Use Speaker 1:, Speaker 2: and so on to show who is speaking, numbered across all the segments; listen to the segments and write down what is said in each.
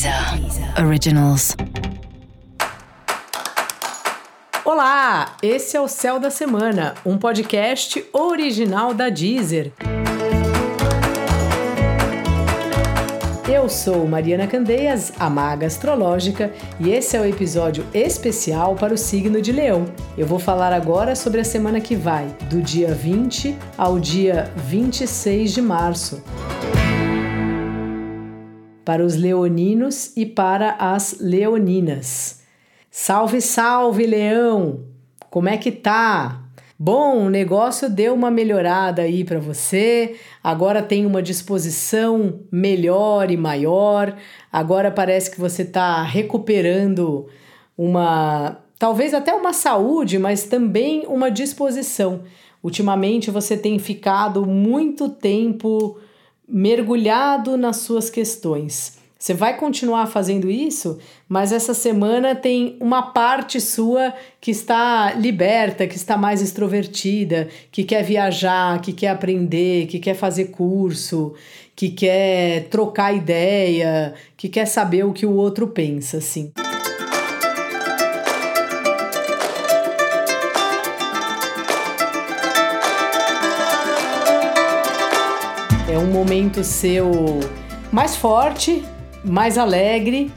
Speaker 1: Deezer Originals.
Speaker 2: Olá, esse é o Céu da Semana, um podcast original da Deezer. Eu sou Mariana Candeias, a maga astrológica, e esse é o episódio especial para o signo de Leão. Eu vou falar agora sobre a semana que vai, do dia 20 ao dia 26 de março para os leoninos e para as leoninas. Salve, salve, leão! Como é que tá? Bom, o negócio deu uma melhorada aí para você, agora tem uma disposição melhor e maior, agora parece que você está recuperando uma, talvez até uma saúde, mas também uma disposição. Ultimamente você tem ficado muito tempo mergulhado nas suas questões. Você vai continuar fazendo isso, mas essa semana tem uma parte sua que está liberta, que está mais extrovertida, que quer viajar, que quer aprender, que quer fazer curso, que quer trocar ideia, que quer saber o que o outro pensa, assim. É um momento seu mais forte, mais alegre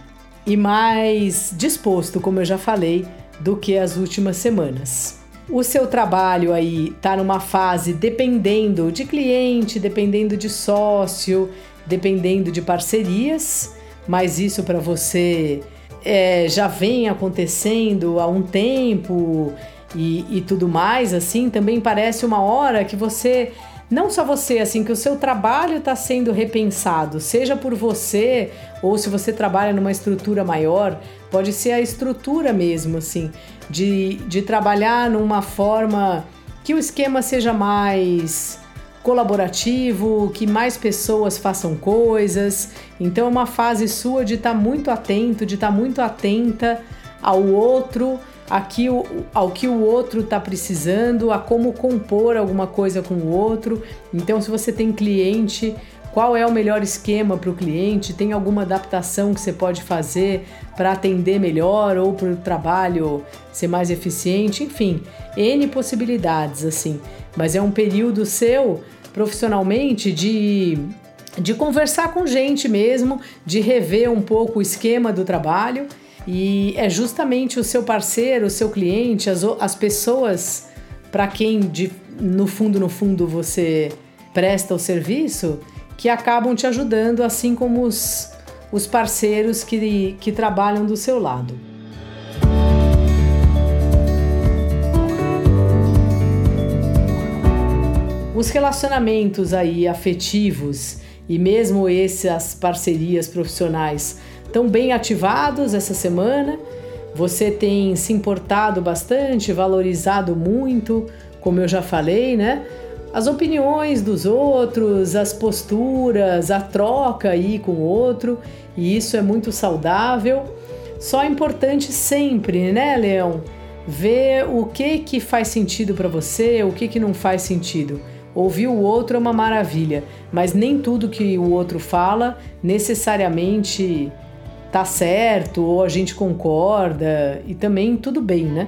Speaker 2: e mais disposto, como eu já falei, do que as últimas semanas. O seu trabalho aí tá numa fase dependendo de cliente, dependendo de sócio, dependendo de parcerias, mas isso para você é, já vem acontecendo há um tempo e, e tudo mais, assim, também parece uma hora que você não só você, assim, que o seu trabalho está sendo repensado, seja por você ou se você trabalha numa estrutura maior, pode ser a estrutura mesmo, assim, de, de trabalhar numa forma que o esquema seja mais colaborativo, que mais pessoas façam coisas. Então é uma fase sua de estar tá muito atento, de estar tá muito atenta ao outro aqui ao que o outro está precisando, a como compor alguma coisa com o outro. Então, se você tem cliente, qual é o melhor esquema para o cliente? Tem alguma adaptação que você pode fazer para atender melhor ou para o trabalho ser mais eficiente? Enfim, N possibilidades assim. Mas é um período seu profissionalmente de de conversar com gente mesmo, de rever um pouco o esquema do trabalho e é justamente o seu parceiro, o seu cliente, as, as pessoas para quem de, no fundo, no fundo você presta o serviço, que acabam te ajudando, assim como os, os parceiros que, que trabalham do seu lado. Os relacionamentos aí afetivos e mesmo essas parcerias profissionais estão bem ativados essa semana. Você tem se importado bastante, valorizado muito, como eu já falei, né? As opiniões dos outros, as posturas, a troca aí com o outro, e isso é muito saudável. Só é importante sempre, né, Leão? Ver o que que faz sentido para você, o que que não faz sentido. Ouvir o outro é uma maravilha, mas nem tudo que o outro fala necessariamente tá certo ou a gente concorda e também tudo bem, né?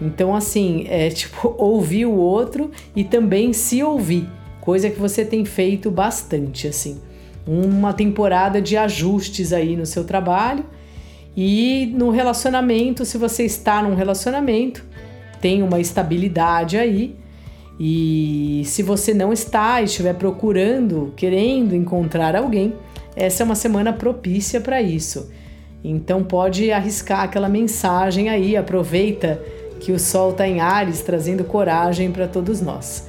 Speaker 2: Então, assim, é tipo ouvir o outro e também se ouvir, coisa que você tem feito bastante, assim. Uma temporada de ajustes aí no seu trabalho e no relacionamento, se você está num relacionamento, tem uma estabilidade aí. E se você não está e estiver procurando, querendo encontrar alguém, essa é uma semana propícia para isso. Então pode arriscar aquela mensagem aí, aproveita que o sol está em Ares, trazendo coragem para todos nós.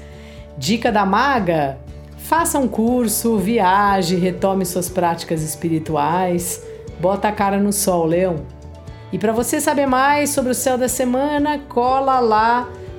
Speaker 2: Dica da maga: faça um curso, viaje, retome suas práticas espirituais, bota a cara no sol, leão. E para você saber mais sobre o céu da semana, cola lá